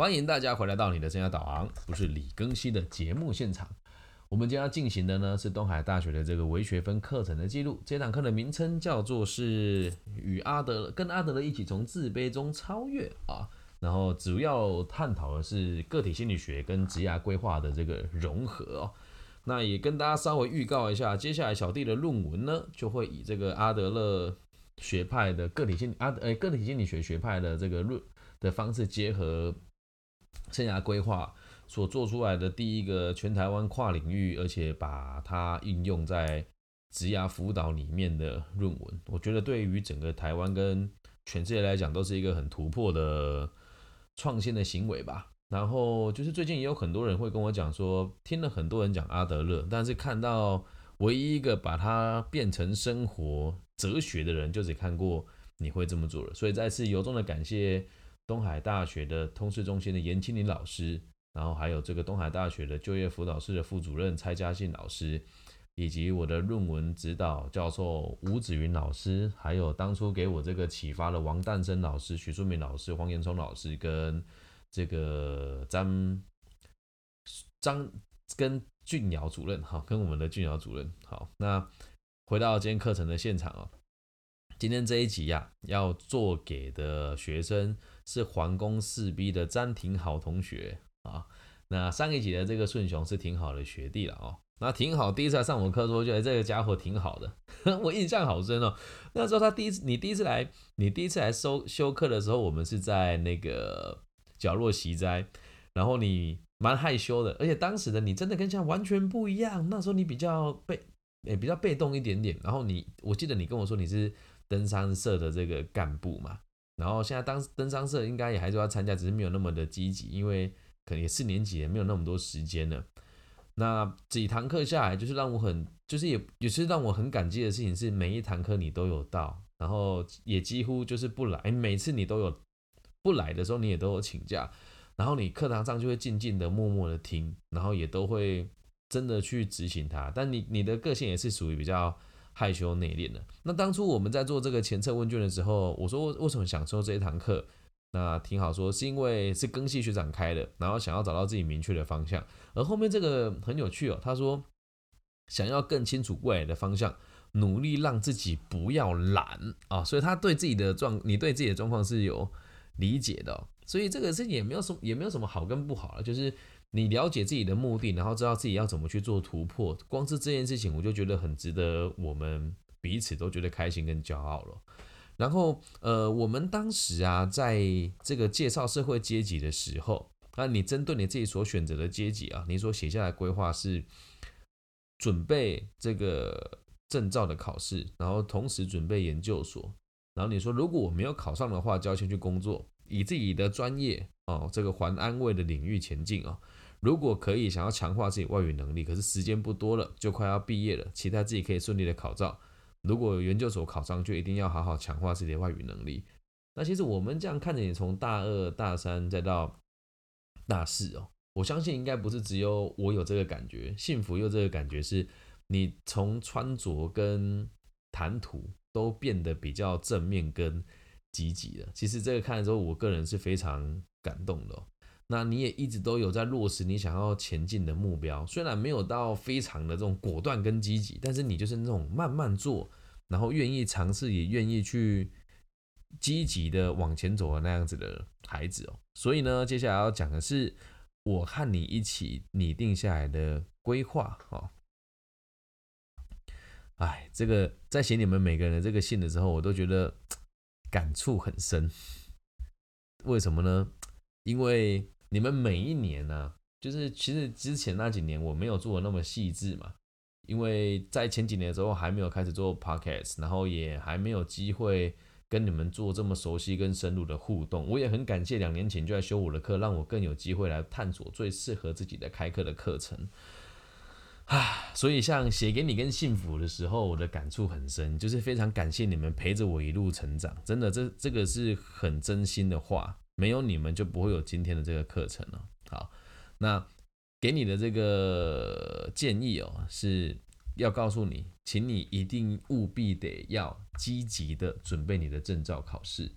欢迎大家回来到你的生涯导航，不是李庚希的节目现场。我们将要进行的呢是东海大学的这个微学分课程的记录。这堂课的名称叫做是与阿德跟阿德勒一起从自卑中超越啊。然后主要探讨的是个体心理学跟职业规划的这个融合哦。那也跟大家稍微预告一下，接下来小弟的论文呢就会以这个阿德勒学派的个体心阿呃个体心理学学派的这个论的方式结合。生涯规划所做出来的第一个全台湾跨领域，而且把它应用在职涯辅导里面的论文，我觉得对于整个台湾跟全世界来讲，都是一个很突破的创新的行为吧。然后就是最近也有很多人会跟我讲说，听了很多人讲阿德勒，但是看到唯一一个把它变成生活哲学的人，就只看过你会这么做了。所以再次由衷的感谢。东海大学的通识中心的严清林老师，然后还有这个东海大学的就业辅导室的副主任蔡嘉信老师，以及我的论文指导教授吴子云老师，还有当初给我这个启发的王诞生老师、许淑敏老师、黄延聪老师跟这个张张跟俊尧主任，哈，跟我们的俊尧主任，好，那回到今天课程的现场哦，今天这一集呀，要做给的学生。是皇宫四 B 的詹廷好同学啊，那上一集的这个顺雄是挺好的学弟了哦，那挺好，第一次来上我课，说觉得这个家伙挺好的，我印象好深哦。那时候他第一次，你第一次来，你第一次来收修课的时候，我们是在那个角落习斋，然后你蛮害羞的，而且当时的你真的跟现在完全不一样，那时候你比较被，诶比较被动一点点，然后你，我记得你跟我说你是登山社的这个干部嘛。然后现在当登山社应该也还是要参加，只是没有那么的积极，因为可能也四年级也没有那么多时间了。那几堂课下来，就是让我很，就是也也是让我很感激的事情是，每一堂课你都有到，然后也几乎就是不来，每次你都有不来的时候，你也都有请假，然后你课堂上就会静静的、默默的听，然后也都会真的去执行它。但你你的个性也是属于比较。害羞内敛的。那当初我们在做这个前测问卷的时候，我说为什么想收这一堂课？那挺好说，是因为是庚系学长开的，然后想要找到自己明确的方向。而后面这个很有趣哦，他说想要更清楚未来的方向，努力让自己不要懒啊。所以他对自己的状，你对自己的状况是有理解的。所以这个事情也没有什么，也没有什么好跟不好了，就是。你了解自己的目的，然后知道自己要怎么去做突破，光是这件事情，我就觉得很值得我们彼此都觉得开心跟骄傲了。然后，呃，我们当时啊，在这个介绍社会阶级的时候，那你针对你自己所选择的阶级啊，你所写下来规划是准备这个证照的考试，然后同时准备研究所，然后你说如果我没有考上的话，就要先去工作，以自己的专业哦，这个还安慰的领域前进啊。如果可以，想要强化自己外语能力，可是时间不多了，就快要毕业了，期待自己可以顺利的考照。如果研究所考上，就一定要好好强化自己的外语能力。那其实我们这样看着你，从大二、大三再到大四哦，我相信应该不是只有我有这个感觉，幸福又这个感觉是，你从穿着跟谈吐都变得比较正面跟积极了。其实这个看了之后，我个人是非常感动的。那你也一直都有在落实你想要前进的目标，虽然没有到非常的这种果断跟积极，但是你就是那种慢慢做，然后愿意尝试，也愿意去积极的往前走的那样子的孩子哦。所以呢，接下来要讲的是我和你一起拟定下来的规划哦。哎，这个在写你们每个人的这个信的时候，我都觉得感触很深。为什么呢？因为你们每一年呢，就是其实之前那几年我没有做的那么细致嘛，因为在前几年的时候还没有开始做 podcast，然后也还没有机会跟你们做这么熟悉跟深入的互动。我也很感谢两年前就在修我的课，让我更有机会来探索最适合自己的开课的课程。啊，所以像写给你跟幸福的时候，我的感触很深，就是非常感谢你们陪着我一路成长，真的，这这个是很真心的话。没有你们就不会有今天的这个课程了。好，那给你的这个建议哦，是要告诉你，请你一定务必得要积极的准备你的证照考试。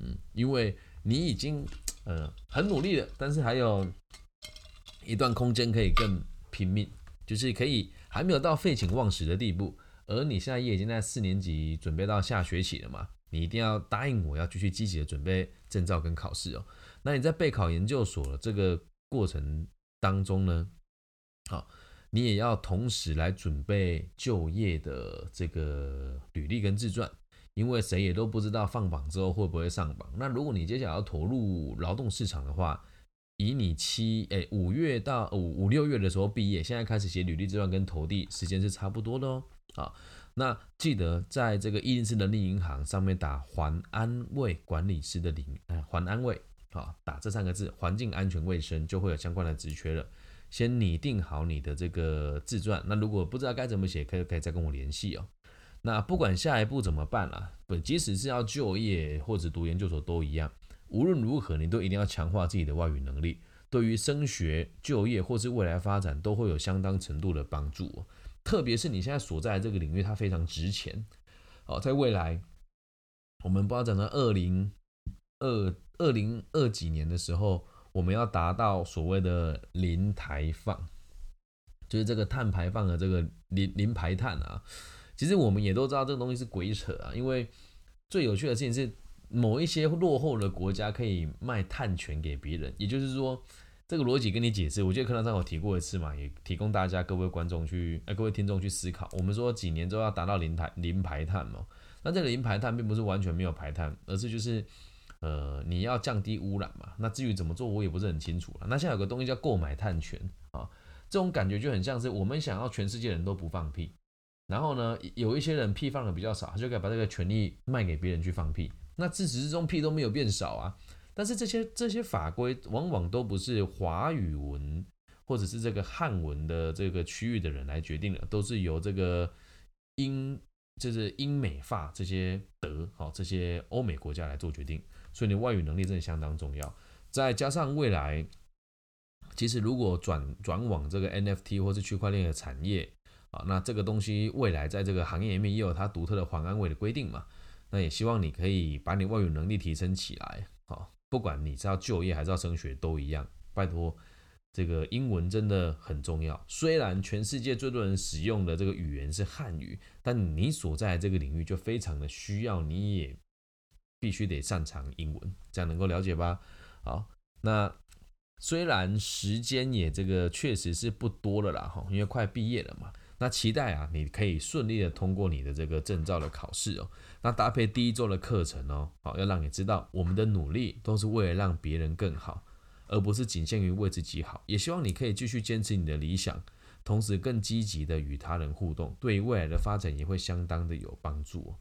嗯，因为你已经呃很努力了，但是还有一段空间可以更拼命，就是可以还没有到废寝忘食的地步。而你现在也已经在四年级，准备到下学期了嘛？你一定要答应我要继续积极的准备证照跟考试哦。那你在备考研究所的这个过程当中呢，好，你也要同时来准备就业的这个履历跟自传，因为谁也都不知道放榜之后会不会上榜。那如果你接下来要投入劳动市场的话，以你七诶五月到五五六月的时候毕业，现在开始写履历自传跟投递时间是差不多的哦。好，那记得在这个一零四人力银行上面打环安卫管理师的领，哎，环安卫，好，打这三个字，环境安全卫生就会有相关的职缺了。先拟定好你的这个自传，那如果不知道该怎么写，可以可以再跟我联系哦。那不管下一步怎么办啦，不，即使是要就业或者读研究所都一样，无论如何你都一定要强化自己的外语能力，对于升学、就业或是未来发展都会有相当程度的帮助。特别是你现在所在的这个领域，它非常值钱。好，在未来，我们不知道等到二零二二零二几年的时候，我们要达到所谓的零排放，就是这个碳排放的这个零零排碳啊。其实我们也都知道这个东西是鬼扯啊，因为最有趣的事情是，某一些落后的国家可以卖碳权给别人，也就是说。这个逻辑跟你解释，我记得课堂上有提过一次嘛，也提供大家各位观众去，哎，各位听众去思考。我们说几年之后要达到零排零排碳嘛，那这个零排碳并不是完全没有排碳，而是就是，呃，你要降低污染嘛。那至于怎么做，我也不是很清楚了。那现在有个东西叫购买碳权啊，这种感觉就很像是我们想要全世界人都不放屁，然后呢，有一些人屁放的比较少，他就可以把这个权利卖给别人去放屁。那自始至终屁都没有变少啊。但是这些这些法规往往都不是华语文或者是这个汉文的这个区域的人来决定的，都是由这个英就是英美法这些德好这些欧美国家来做决定。所以你外语能力真的相当重要。再加上未来，其实如果转转往这个 NFT 或是区块链的产业啊，那这个东西未来在这个行业里面也有它独特的环安委的规定嘛。那也希望你可以把你外语能力提升起来，好。不管你是要就业还是要升学都一样，拜托，这个英文真的很重要。虽然全世界最多人使用的这个语言是汉语，但你所在这个领域就非常的需要，你也必须得擅长英文，这样能够了解吧？好，那虽然时间也这个确实是不多了啦，哈，因为快毕业了嘛。那期待啊，你可以顺利的通过你的这个证照的考试哦。那搭配第一周的课程哦，好，要让你知道我们的努力都是为了让别人更好，而不是仅限于为自己好。也希望你可以继续坚持你的理想，同时更积极的与他人互动，对于未来的发展也会相当的有帮助。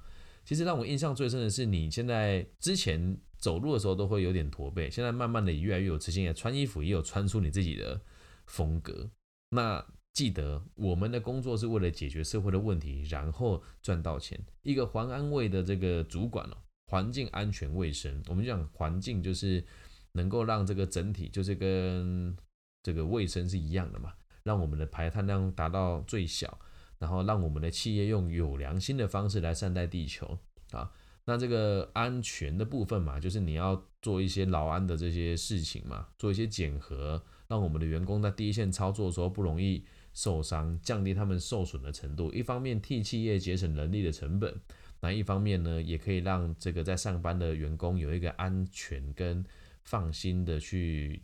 其实让我印象最深的是，你现在之前走路的时候都会有点驼背，现在慢慢的越来越有自信，穿衣服也有穿出你自己的风格。那。记得我们的工作是为了解决社会的问题，然后赚到钱。一个环安卫的这个主管哦，环境安全卫生，我们讲环境就是能够让这个整体就是跟这个卫生是一样的嘛，让我们的排碳量达到最小，然后让我们的企业用有良心的方式来善待地球啊。那这个安全的部分嘛，就是你要做一些劳安的这些事情嘛，做一些检核，让我们的员工在第一线操作的时候不容易。受伤，降低他们受损的程度，一方面替企业节省人力的成本，那一方面呢，也可以让这个在上班的员工有一个安全跟放心的去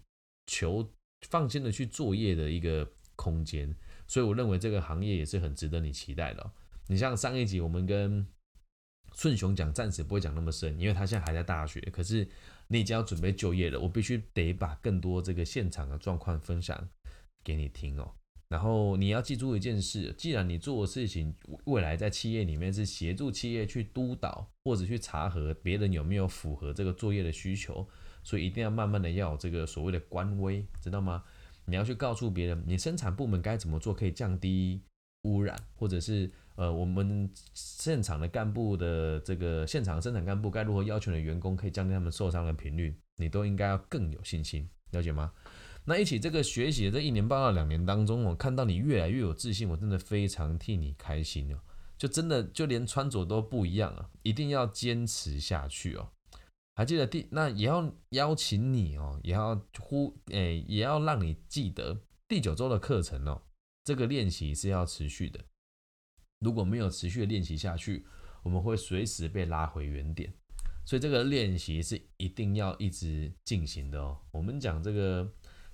求放心的去作业的一个空间。所以我认为这个行业也是很值得你期待的。你像上一集我们跟顺雄讲，暂时不会讲那么深，因为他现在还在大学。可是你已经要准备就业了，我必须得把更多这个现场的状况分享给你听哦。然后你要记住一件事，既然你做的事情未来在企业里面是协助企业去督导或者去查核别人有没有符合这个作业的需求，所以一定要慢慢的要有这个所谓的官威，知道吗？你要去告诉别人，你生产部门该怎么做可以降低污染，或者是呃我们现场的干部的这个现场生产干部该如何要求的员工可以降低他们受伤的频率，你都应该要更有信心，了解吗？那一起这个学习的这一年半到两年当中，我看到你越来越有自信，我真的非常替你开心哦。就真的就连穿着都不一样了，一定要坚持下去哦。还记得第那也要邀请你哦，也要呼诶，也要让你记得第九周的课程哦，这个练习是要持续的。如果没有持续的练习下去，我们会随时被拉回原点。所以这个练习是一定要一直进行的哦。我们讲这个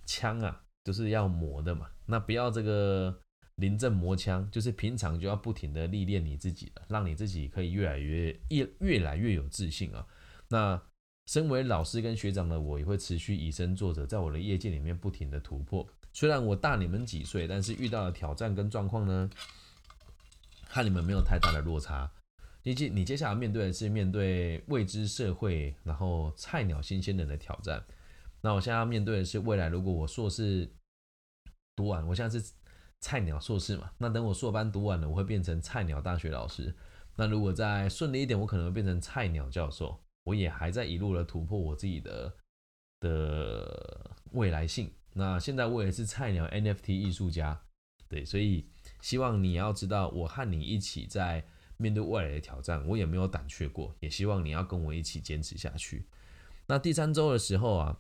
枪啊，就是要磨的嘛，那不要这个临阵磨枪，就是平常就要不停的历练你自己了，让你自己可以越来越越越来越有自信啊。那身为老师跟学长的我，也会持续以身作则，在我的业界里面不停的突破。虽然我大你们几岁，但是遇到的挑战跟状况呢，和你们没有太大的落差。你接你接下来面对的是面对未知社会，然后菜鸟新鲜人的挑战。那我现在要面对的是未来，如果我硕士读完，我现在是菜鸟硕士嘛，那等我硕班读完了，我会变成菜鸟大学老师。那如果再顺利一点，我可能会变成菜鸟教授。我也还在一路的突破我自己的的未来性。那现在我也是菜鸟 NFT 艺术家，对，所以希望你要知道，我和你一起在面对未来的挑战，我也没有胆怯过。也希望你要跟我一起坚持下去。那第三周的时候啊，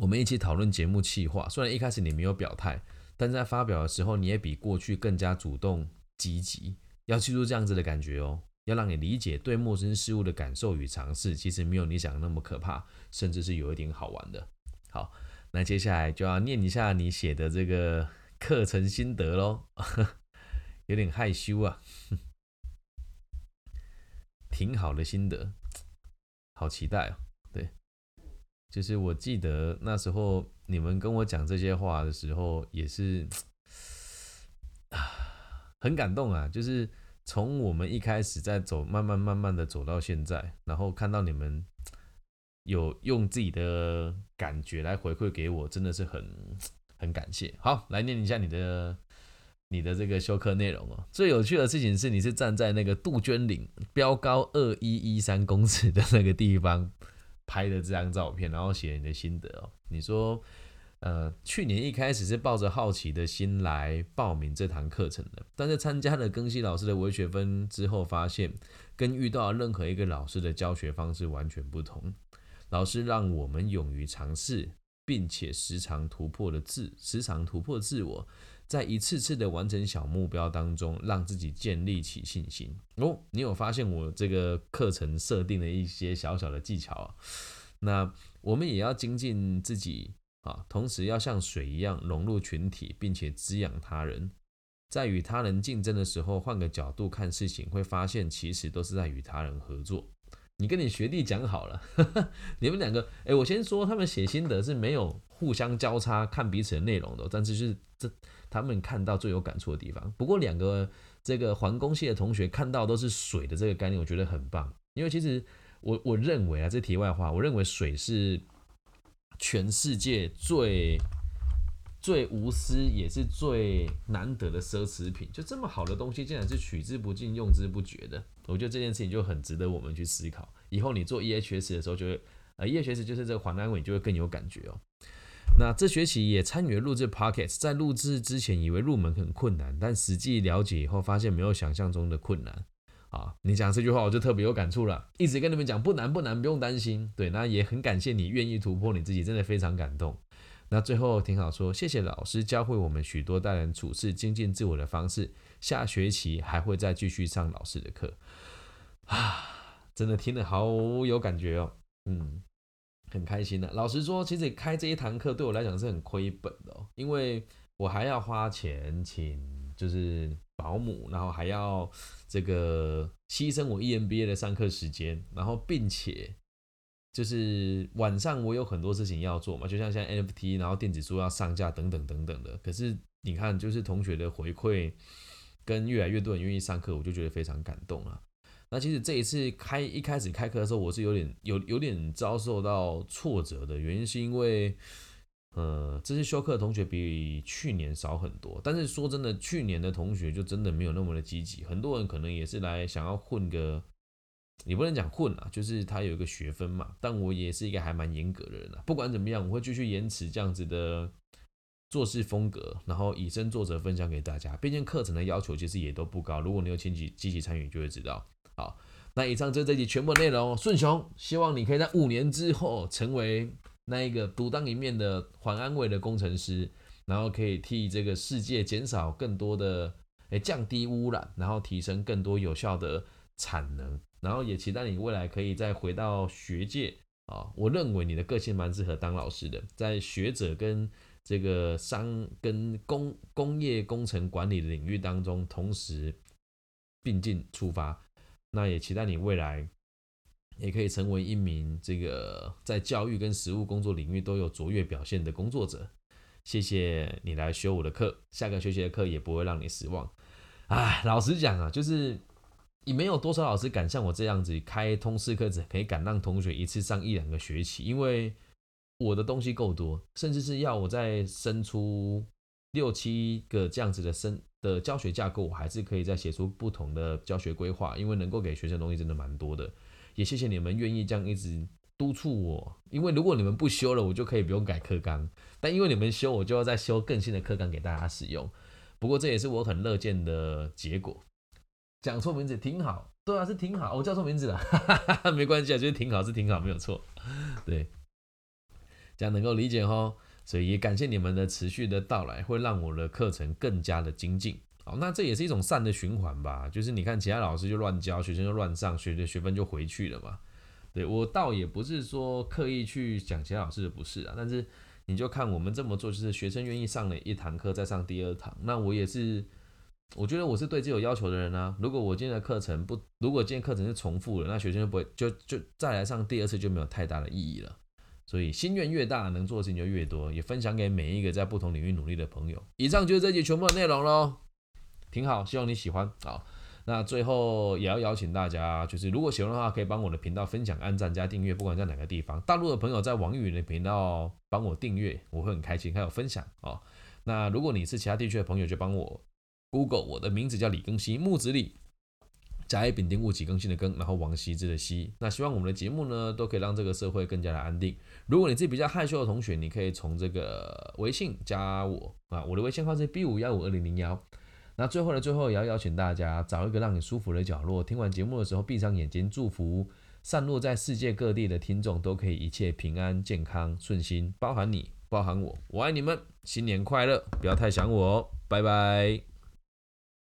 我们一起讨论节目企划。虽然一开始你没有表态，但在发表的时候，你也比过去更加主动积极。要记住这样子的感觉哦。要让你理解对陌生事物的感受与尝试，其实没有你想的那么可怕，甚至是有一点好玩的。好，那接下来就要念一下你写的这个课程心得喽，有点害羞啊，挺好的心得，好期待哦。对，就是我记得那时候你们跟我讲这些话的时候，也是，很感动啊，就是。从我们一开始在走，慢慢慢慢的走到现在，然后看到你们有用自己的感觉来回馈给我，真的是很很感谢。好，来念一下你的你的这个修课内容哦。最有趣的事情是，你是站在那个杜鹃岭标高二一一三公尺的那个地方拍的这张照片，然后写你的心得哦。你说。呃，去年一开始是抱着好奇的心来报名这堂课程的，但是参加了庚希老师的微学分之后，发现跟遇到任何一个老师的教学方式完全不同。老师让我们勇于尝试，并且时常突破的自，时常突破自我，在一次次的完成小目标当中，让自己建立起信心。哦，你有发现我这个课程设定的一些小小的技巧啊？那我们也要精进自己。啊，同时要像水一样融入群体，并且滋养他人。在与他人竞争的时候，换个角度看事情，会发现其实都是在与他人合作。你跟你学弟讲好了，你们两个，哎，我先说，他们写心得是没有互相交叉看彼此的内容的，但是是这他们看到最有感触的地方。不过两个这个环工系的同学看到都是水的这个概念，我觉得很棒，因为其实我我认为啊，这题外话，我认为水是。全世界最最无私也是最难得的奢侈品，就这么好的东西，竟然是取之不尽、用之不绝的。我觉得这件事情就很值得我们去思考。以后你做 EHS 的时候，就会呃，EHS 就是这个环安委，就会更有感觉哦。那这学期也参与了录制 p o c k e t 在录制之前以为入门很困难，但实际了解以后，发现没有想象中的困难。啊，你讲这句话我就特别有感触了，一直跟你们讲不难不难，不用担心。对，那也很感谢你愿意突破你自己，真的非常感动。那最后挺好说，谢谢老师教会我们许多待人处事、精进自我的方式。下学期还会再继续上老师的课啊，真的听得好有感觉哦，嗯，很开心的。老实说，其实开这一堂课对我来讲是很亏本的哦，因为我还要花钱请，就是。保姆，然后还要这个牺牲我 EMBA 的上课时间，然后并且就是晚上我有很多事情要做嘛，就像现在 NFT，然后电子书要上架等等等等的。可是你看，就是同学的回馈跟越来越多人愿意上课，我就觉得非常感动啊。那其实这一次开一开始开课的时候，我是有点有有点遭受到挫折的原因，是因为。呃，这些修课的同学比去年少很多，但是说真的，去年的同学就真的没有那么的积极。很多人可能也是来想要混个，也不能讲混啊，就是他有一个学分嘛。但我也是一个还蛮严格的人啊，不管怎么样，我会继续延迟这样子的做事风格，然后以身作则分享给大家。毕竟课程的要求其实也都不高，如果你有积极积极参与，就会知道。好，那以上就是这集全部内容。顺雄，希望你可以在五年之后成为那一个独当一面的环安卫的工程师，然后可以替这个世界减少更多的诶降低污染，然后提升更多有效的产能，然后也期待你未来可以再回到学界啊。我认为你的个性蛮适合当老师的，在学者跟这个商跟工工业工程管理的领域当中同时并进出发，那也期待你未来也可以成为一名这个在教育跟实务工作领域都有卓越表现的工作者。谢谢你来修我的课，下个学期的课也不会让你失望。哎，老实讲啊，就是也没有多少老师敢像我这样子开通识课只，可以敢让同学一次上一两个学期，因为。我的东西够多，甚至是要我再生出六七个这样子的生的教学架构，我还是可以再写出不同的教学规划，因为能够给学生东西真的蛮多的。也谢谢你们愿意这样一直督促我，因为如果你们不修了，我就可以不用改课纲；但因为你们修，我就要再修更新的课纲给大家使用。不过这也是我很乐见的结果。讲错名字挺好，对啊，是挺好，我叫错名字了，没关系啊，就是挺好，是挺好，没有错，对。这样能够理解哈，所以也感谢你们的持续的到来，会让我的课程更加的精进。好，那这也是一种善的循环吧，就是你看其他老师就乱教，学生就乱上，学的学分就回去了嘛。对我倒也不是说刻意去讲其他老师的不是啊，但是你就看我们这么做，就是学生愿意上了一堂课再上第二堂，那我也是，我觉得我是对自己有要求的人啊。如果我今天的课程不，如果今天课程是重复的，那学生就不会就就再来上第二次就没有太大的意义了。所以心愿越大，能做的事情就越多，也分享给每一个在不同领域努力的朋友。以上就是这集全部的内容喽，挺好，希望你喜欢。好，那最后也要邀请大家，就是如果喜欢的话，可以帮我的频道分享、按赞加订阅，不管在哪个地方。大陆的朋友在网易云的频道帮我订阅，我会很开心，还有分享哦。那如果你是其他地区的朋友，就帮我 Google 我的名字叫李更新，木子李。甲乙丙丁戊己更新的更，然后王羲之的羲。那希望我们的节目呢，都可以让这个社会更加的安定。如果你自己比较害羞的同学，你可以从这个微信加我啊，我的微信号是 B 五幺五二零零幺。那最后的最后，也要邀请大家找一个让你舒服的角落，听完节目的时候闭上眼睛，祝福散落在世界各地的听众都可以一切平安、健康、顺心，包含你，包含我，我爱你们，新年快乐！不要太想我哦，拜拜。